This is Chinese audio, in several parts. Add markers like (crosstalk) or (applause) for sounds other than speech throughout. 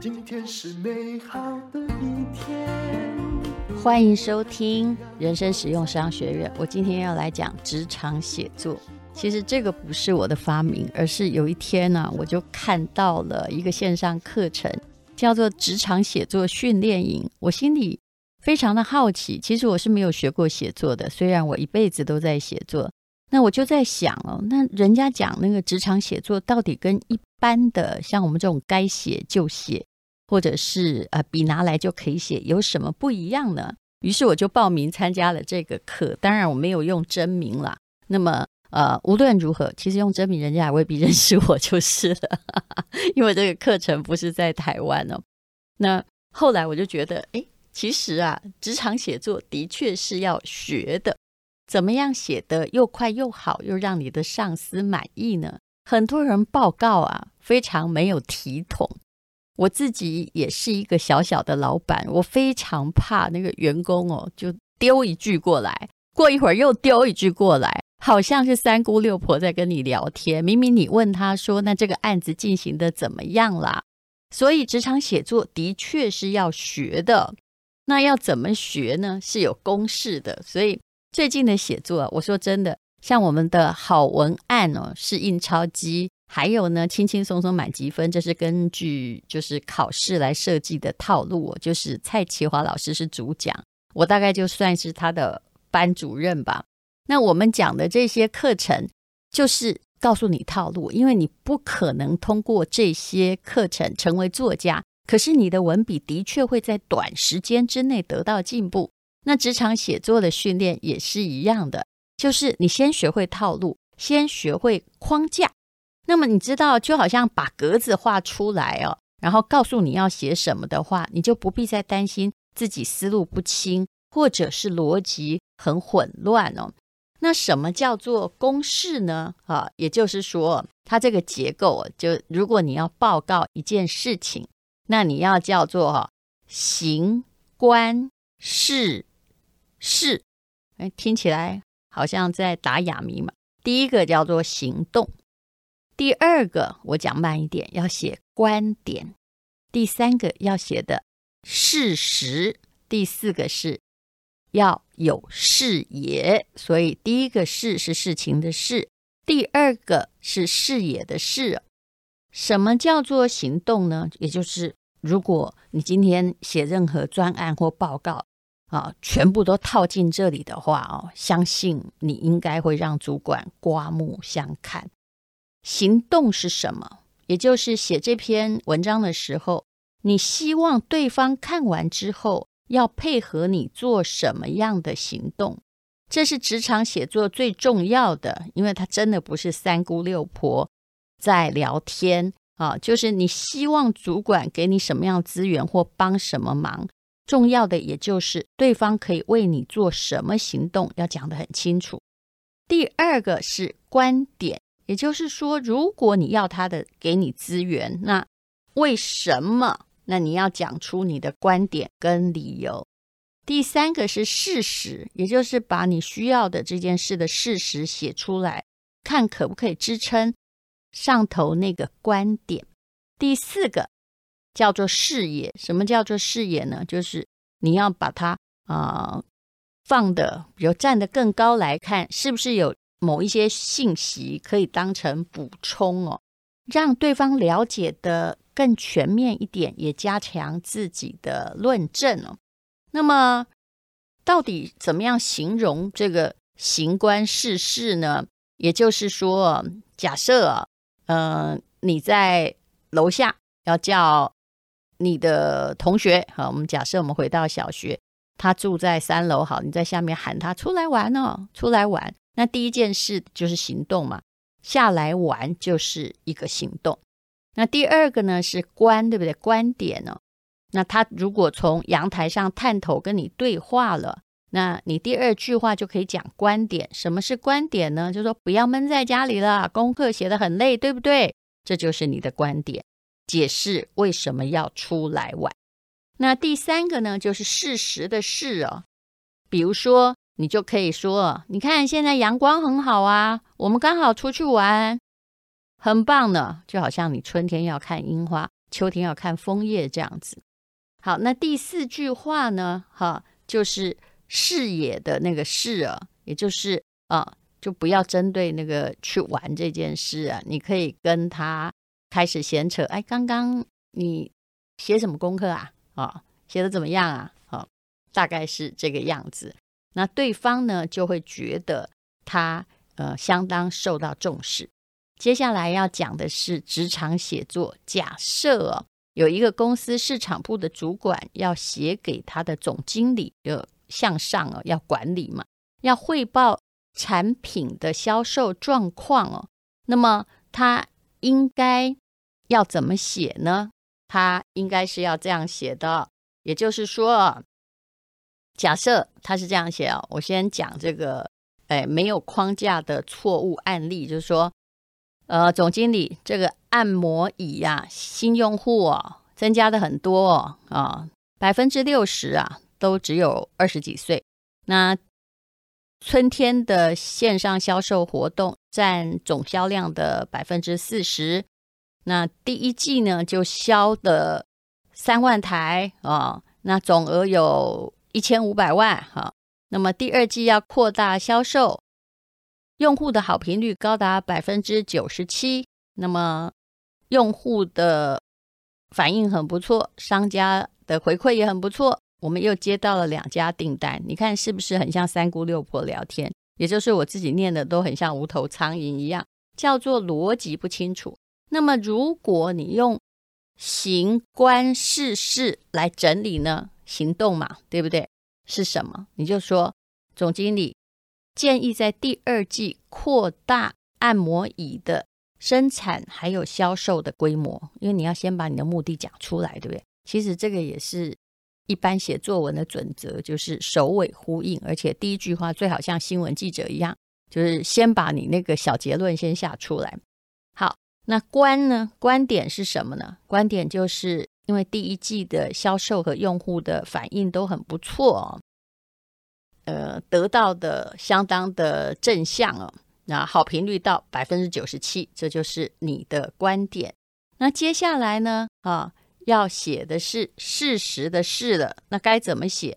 今天是美好的一天。欢迎收听人生实用商学院。我今天要来讲职场写作。其实这个不是我的发明，而是有一天呢、我就看到了一个线上课程，叫做职场写作训练营。我心里非常的好奇。其实我是没有学过写作的，虽然我一辈子都在写作。那我就在想哦，那人家讲那个职场写作，到底跟一般的像我们这种该写就写，或者是呃笔拿来就可以写，有什么不一样呢？于是我就报名参加了这个课。当然我没有用真名啦。那么呃，无论如何，其实用真名人家也未必认识我就是了，因为这个课程不是在台湾哦。那后来我就觉得，哎，其实啊，职场写作的确是要学的。怎么样写得又快又好，又让你的上司满意呢？很多人报告啊，非常没有体统。我自己也是一个小小的老板，我非常怕那个员工哦，就丢一句过来，过一会儿又丢一句过来，好像是三姑六婆在跟你聊天。明明你问他说：“那这个案子进行得怎么样啦？”所以职场写作的确是要学的。那要怎么学呢？是有公式的，所以。最近的写作，我说真的，像我们的好文案哦，是印钞机，还有呢，轻轻松松满级分，这是根据就是考试来设计的套路。就是蔡奇华老师是主讲，我大概就算是他的班主任吧。那我们讲的这些课程，就是告诉你套路，因为你不可能通过这些课程成为作家，可是你的文笔的确会在短时间之内得到进步。那职场写作的训练也是一样的，就是你先学会套路，先学会框架。那么你知道，就好像把格子画出来哦，然后告诉你要写什么的话，你就不必再担心自己思路不清，或者是逻辑很混乱哦。那什么叫做公式呢？啊，也就是说，它这个结构，就如果你要报告一件事情，那你要叫做哈行观事。事，哎，听起来好像在打哑谜嘛。第一个叫做行动，第二个我讲慢一点，要写观点，第三个要写的事实，第四个是要有视野。所以第一个事是事情的事，第二个是视野的视。什么叫做行动呢？也就是如果你今天写任何专案或报告。啊，全部都套进这里的话哦，相信你应该会让主管刮目相看。行动是什么？也就是写这篇文章的时候，你希望对方看完之后要配合你做什么样的行动？这是职场写作最重要的，因为它真的不是三姑六婆在聊天啊，就是你希望主管给你什么样资源或帮什么忙。重要的也就是对方可以为你做什么行动，要讲得很清楚。第二个是观点，也就是说，如果你要他的给你资源，那为什么？那你要讲出你的观点跟理由。第三个是事实，也就是把你需要的这件事的事实写出来，看可不可以支撑上头那个观点。第四个。叫做视野，什么叫做视野呢？就是你要把它啊、呃、放的，比如站得更高来看，是不是有某一些信息可以当成补充哦，让对方了解的更全面一点，也加强自己的论证哦。那么，到底怎么样形容这个行观事事呢？也就是说，假设嗯、你在楼下要叫。你的同学，好，我们假设我们回到小学，他住在三楼，好，你在下面喊他出来玩哦，出来玩。那第一件事就是行动嘛，下来玩就是一个行动。那第二个呢是观，对不对？观点哦。那他如果从阳台上探头跟你对话了，那你第二句话就可以讲观点。什么是观点呢？就说不要闷在家里了，功课写得很累，对不对？这就是你的观点。解释为什么要出来玩。那第三个呢，就是事实的事哦。比如说，你就可以说：“你看，现在阳光很好啊，我们刚好出去玩，很棒呢。”就好像你春天要看樱花，秋天要看枫叶这样子。好，那第四句话呢？哈，就是视野的那个视啊，也就是啊，就不要针对那个去玩这件事啊，你可以跟他开始闲扯。哎，刚刚你写什么功课啊？啊，写的怎么样啊？啊，大概是这个样子。那对方呢，就会觉得他呃相当受到重视。接下来要讲的是职场写作。假设哦。有一个公司市场部的主管要写给他的总经理，就向上哦，要管理嘛，要汇报产品的销售状况哦。那么他应该要怎么写呢？他应该是要这样写的，也就是说，假设他是这样写哦，我先讲这个，哎，没有框架的错误案例，就是说。呃，总经理，这个按摩椅呀、啊，新用户哦，增加的很多哦，啊，百分之六十啊，都只有二十几岁。那春天的线上销售活动占总销量的百分之四十。那第一季呢，就销的三万台啊，那总额有一千五百万哈、那么第二季要扩大销售。用户的好评率高达百分之九十七，那么用户的反应很不错，商家的回馈也很不错。我们又接到了两家订单，你看是不是很像三姑六婆聊天？也就是我自己念的都很像无头苍蝇一样，叫做逻辑不清楚。那么如果你用行观世事来整理呢？行动嘛，对不对？是什么？你就说总经理。建议在第二季扩大按摩椅的生产还有销售的规模，因为你要先把你的目的讲出来，对不对？其实这个也是一般写作文的准则，就是首尾呼应，而且第一句话最好像新闻记者一样，就是先把你那个小结论先下出来。好，那观呢？观点是什么呢？观点就是因为第一季的销售和用户的反应都很不错哦。呃，得到的相当的正向哦，那好评率到百分之九十七，这就是你的观点。那接下来呢，啊，要写的是事实的事了，那该怎么写？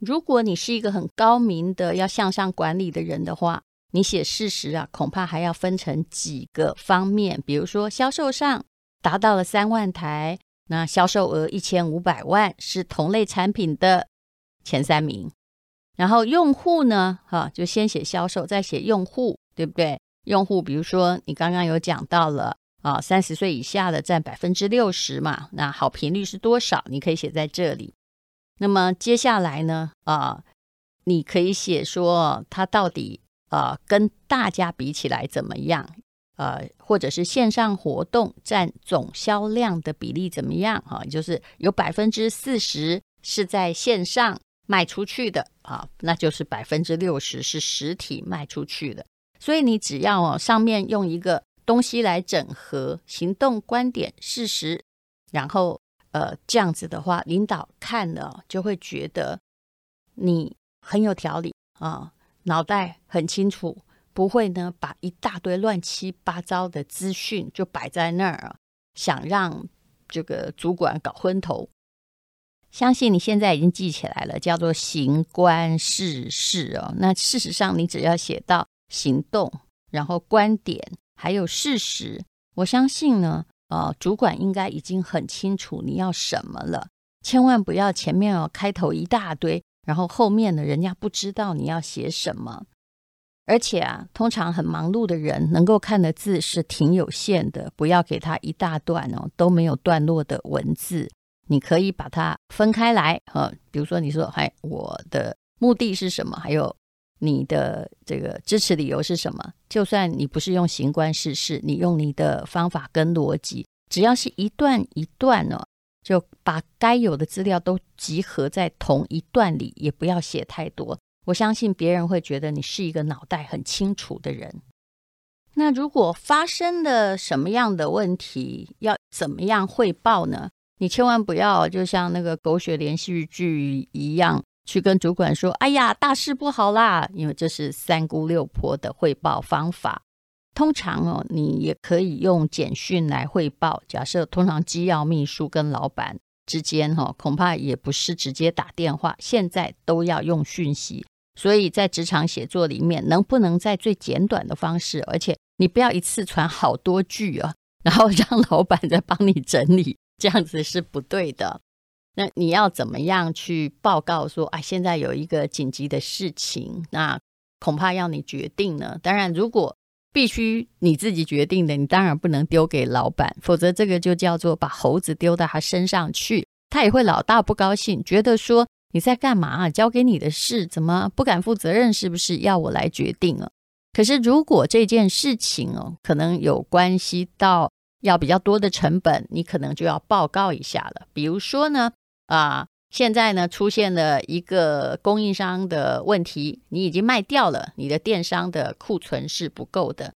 如果你是一个很高明的要向上管理的人的话，你写事实啊，恐怕还要分成几个方面，比如说销售上达到了三万台，那销售额一千五百万，是同类产品的前三名。然后用户呢，哈，就先写销售，再写用户，对不对？用户，比如说你刚刚有讲到了啊，三十岁以下的占百分之六十嘛，那好评率是多少？你可以写在这里。那么接下来呢，啊，你可以写说它到底啊跟大家比起来怎么样？呃，或者是线上活动占总销量的比例怎么样？哈，就是有百分之四十是在线上。卖出去的啊，那就是百分之六十是实体卖出去的。所以你只要哦，上面用一个东西来整合行动、观点、事实，然后呃这样子的话，领导看了就会觉得你很有条理啊，脑袋很清楚，不会呢把一大堆乱七八糟的资讯就摆在那儿，想让这个主管搞昏头。相信你现在已经记起来了，叫做行观事哦。那事实上，你只要写到行动，然后观点，还有事实，我相信呢，呃，主管应该已经很清楚你要什么了。千万不要前面哦开头一大堆，然后后面呢人家不知道你要写什么。而且啊，通常很忙碌的人能够看的字是挺有限的，不要给他一大段哦都没有段落的文字。你可以把它分开来，哈，比如说你说，哎，我的目的是什么？还有你的这个支持理由是什么？就算你不是用行观事，你用你的方法跟逻辑，只要是一段一段哦，就把该有的资料都集合在同一段里，也不要写太多。我相信别人会觉得你是一个脑袋很清楚的人。那如果发生了什么样的问题，要怎么样汇报呢？你千万不要就像那个狗血连续剧一样去跟主管说：“哎呀，大事不好啦！”因为这是三姑六婆的汇报方法。通常哦，你也可以用简讯来汇报。假设通常机要秘书跟老板之间哈，恐怕也不是直接打电话，现在都要用讯息。所以在职场写作里面，能不能在最简短的方式，而且你不要一次传好多句啊，然后让 (laughs) 老板再帮你整理，这样子是不对的。那你要怎么样去报告说啊，现在有一个紧急的事情，那恐怕要你决定呢。当然，如果必须你自己决定的，你当然不能丢给老板，否则这个就叫做把猴子丢到他身上去，他也会老大不高兴，觉得说。你在干嘛啊？交给你的事怎么不敢负责任？是不是要我来决定啊？可是如果这件事情哦，可能有关系到要比较多的成本，你可能就要报告一下了。比如说呢，啊，现在呢出现了一个供应商的问题，你已经卖掉了，你的电商的库存是不够的。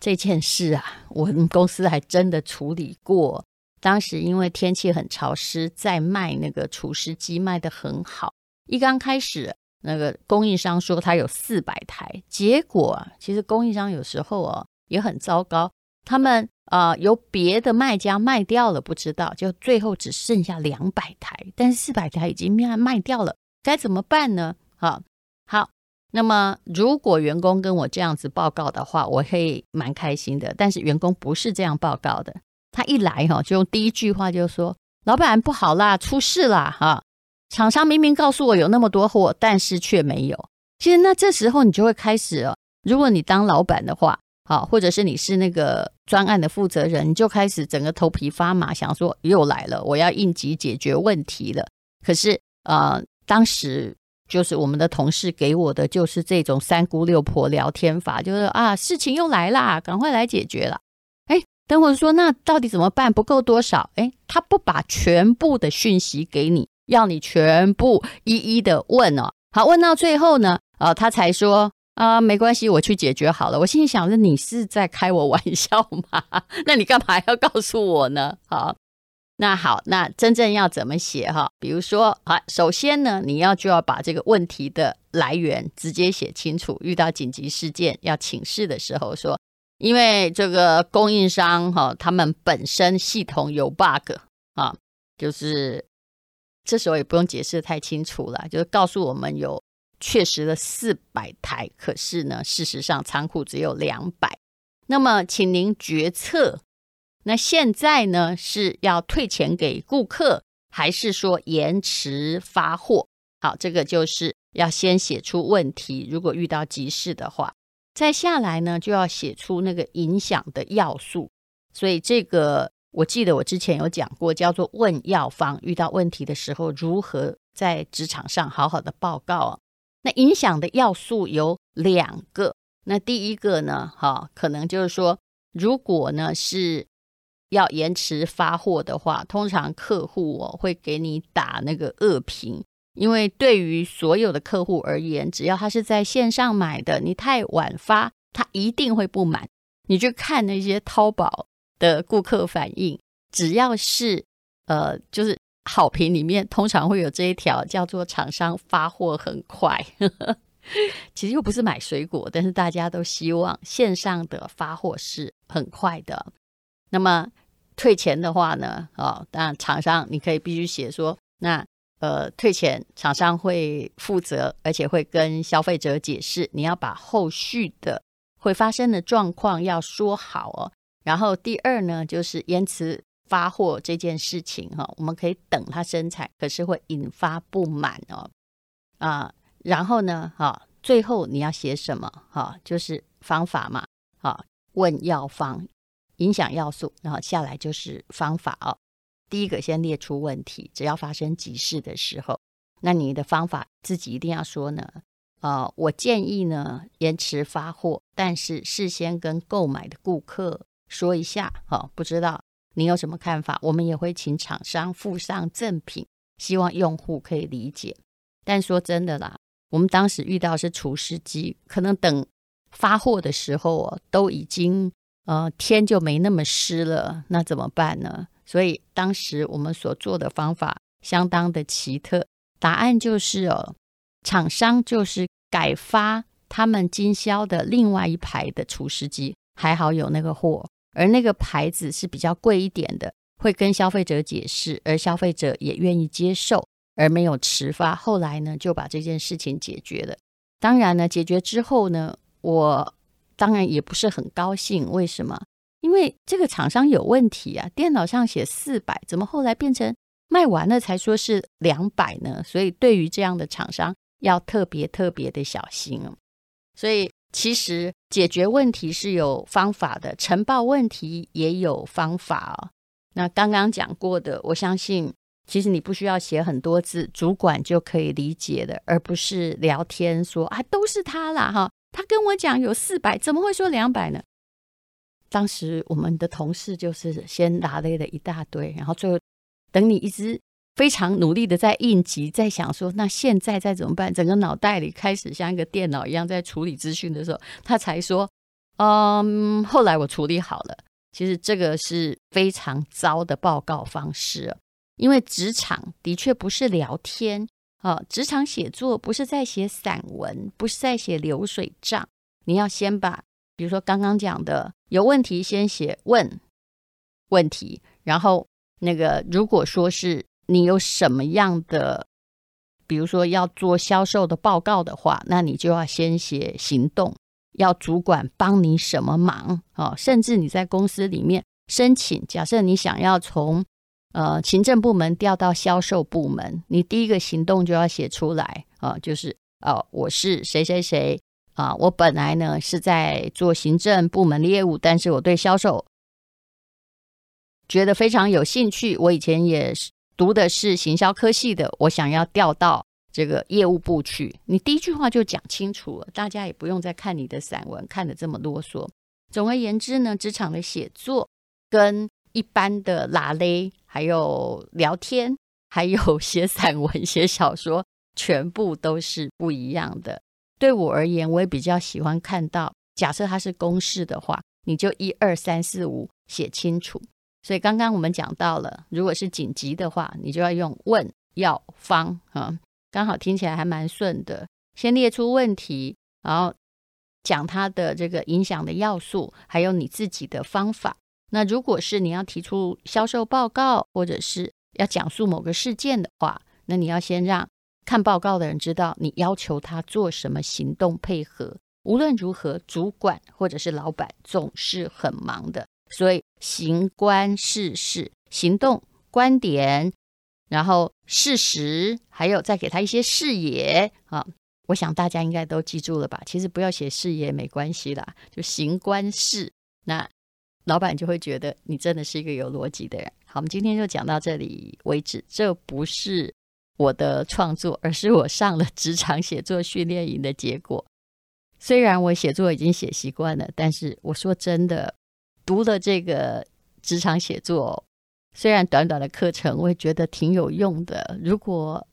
这件事啊，我们公司还真的处理过。当时因为天气很潮湿，在卖那个除湿机卖得很好。一刚开始，那个供应商说他有四百台，结果其实供应商有时候哦也很糟糕，他们啊、由别的卖家卖掉了，不知道，就最后只剩下两百台，但是四百台已经卖卖掉了，该怎么办呢？好，好，那么如果员工跟我这样子报告的话，我会蛮开心的。但是员工不是这样报告的。他一来哈，就用第一句话就说：“老板不好啦，出事啦！哈，厂商明明告诉我有那么多货，但是却没有。其实那这时候你就会开始了。如果你当老板的话，好，或者是你是那个专案的负责人，你就开始整个头皮发麻，想说又来了，我要应急解决问题了。可是呃，当时就是我们的同事给我的就是这种三姑六婆聊天法，就是啊，事情又来啦，赶快来解决了。”等会说，那到底怎么办？不够多少？诶，他不把全部的讯息给你，要你全部一一的问哦。好，问到最后呢，呃，他才说啊、呃，没关系，我去解决好了。我心里想着，你是在开我玩笑吗？(laughs) 那你干嘛要告诉我呢？好，那好，那真正要怎么写哈？比如说，啊，首先呢，你要就要把这个问题的来源直接写清楚。遇到紧急事件要请示的时候说。因为这个供应商哈，他们本身系统有 bug 啊，就是这时候也不用解释太清楚了，就是告诉我们有确实的四百台，可是呢，事实上仓库只有两百。那么，请您决策，那现在呢是要退钱给顾客，还是说延迟发货？好，这个就是要先写出问题，如果遇到急事的话。再下来呢，就要写出那个影响的要素。所以这个我记得我之前有讲过，叫做问要方。遇到问题的时候，如何在职场上好好的报告啊？那影响的要素有两个。那第一个呢，哈，可能就是说，如果呢是要延迟发货的话，通常客户哦会给你打那个恶评。因为对于所有的客户而言，只要他是在线上买的，你太晚发，他一定会不满。你去看那些淘宝的顾客反应，只要是呃，就是好评里面，通常会有这一条叫做“厂商发货很快 (laughs) ”。其实又不是买水果，但是大家都希望线上的发货是很快的。那么退钱的话呢？哦，当然厂商你可以必须写说那。呃，退钱，厂商会负责，而且会跟消费者解释。你要把后续的会发生的状况要说好哦。然后第二呢，就是延迟发货这件事情哈、我们可以等它生产，可是会引发不满哦。啊，然后呢，哈、最后你要写什么？哈、就是方法嘛。啊、问要方，影响要素，然后下来就是方法哦。第一个先列出问题，只要发生急事的时候，那你的方法自己一定要说呢。呃，我建议呢延迟发货，但是事先跟购买的顾客说一下。哦，不知道你有什么看法？我们也会请厂商附上赠品，希望用户可以理解。但说真的啦，我们当时遇到是除湿机，可能等发货的时候哦，都已经呃天就没那么湿了，那怎么办呢？所以当时我们所做的方法相当的奇特，答案就是哦，厂商就是改发他们经销的另外一排的除湿机，还好有那个货，而那个牌子是比较贵一点的，会跟消费者解释，而消费者也愿意接受，而没有迟发。后来呢，就把这件事情解决了。当然呢，解决之后呢，我当然也不是很高兴。为什么？因为这个厂商有问题啊，电脑上写四百，怎么后来变成卖完了才说是两百呢？所以对于这样的厂商，要特别特别的小心哦。所以其实解决问题是有方法的，呈报问题也有方法哦。那刚刚讲过的，我相信其实你不需要写很多字，主管就可以理解的，而不是聊天说啊，都是他啦哈，他跟我讲有四百，怎么会说两百呢？当时我们的同事就是先拿累了一大堆，然后最后等你一直非常努力的在应急，在想说那现在再怎么办？整个脑袋里开始像一个电脑一样在处理资讯的时候，他才说：“嗯，后来我处理好了。”其实这个是非常糟的报告方式，因为职场的确不是聊天啊，职场写作不是在写散文，不是在写流水账，你要先把。比如说刚刚讲的有问题，先写问问题，然后那个如果说是你有什么样的，比如说要做销售的报告的话，那你就要先写行动，要主管帮你什么忙啊？甚至你在公司里面申请，假设你想要从呃行政部门调到销售部门，你第一个行动就要写出来啊，就是哦，我是谁谁谁。啊，我本来呢是在做行政部门的业务，但是我对销售觉得非常有兴趣。我以前也是读的是行销科系的，我想要调到这个业务部去。你第一句话就讲清楚了，大家也不用再看你的散文看得这么啰嗦。总而言之呢，职场的写作跟一般的拉勒，还有聊天，还有写散文、(laughs) 写小说，全部都是不一样的。对我而言，我也比较喜欢看到，假设它是公式的话，你就一二三四五写清楚。所以刚刚我们讲到了，如果是紧急的话，你就要用问要方啊，刚好听起来还蛮顺的。先列出问题，然后讲它的这个影响的要素，还有你自己的方法。那如果是你要提出销售报告，或者是要讲述某个事件的话，那你要先让。看报告的人知道你要求他做什么行动配合。无论如何，主管或者是老板总是很忙的，所以行观事事，行动观点，然后事实，还有再给他一些视野啊。我想大家应该都记住了吧？其实不要写视野没关系啦，就行观事，那老板就会觉得你真的是一个有逻辑的人。好，我们今天就讲到这里为止。这不是。我的创作，而是我上了职场写作训练营的结果。虽然我写作已经写习惯了，但是我说真的，读了这个职场写作，虽然短短的课程，我也觉得挺有用的。如果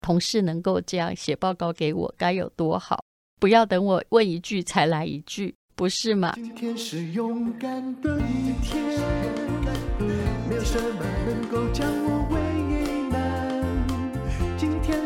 同事能够这样写报告给我，该有多好！不要等我问一句才来一句，不是吗？今天是勇敢的一天，没有什么能够将我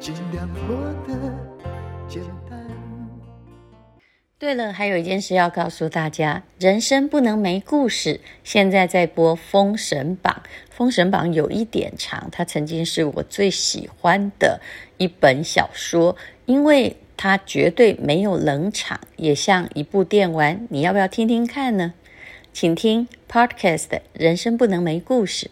尽量活得简单。对了，还有一件事要告诉大家：人生不能没故事。现在在播《封神榜》，《封神榜》有一点长，它曾经是我最喜欢的一本小说，因为它绝对没有冷场，也像一部电玩。你要不要听听看呢？请听 Podcast《人生不能没故事》。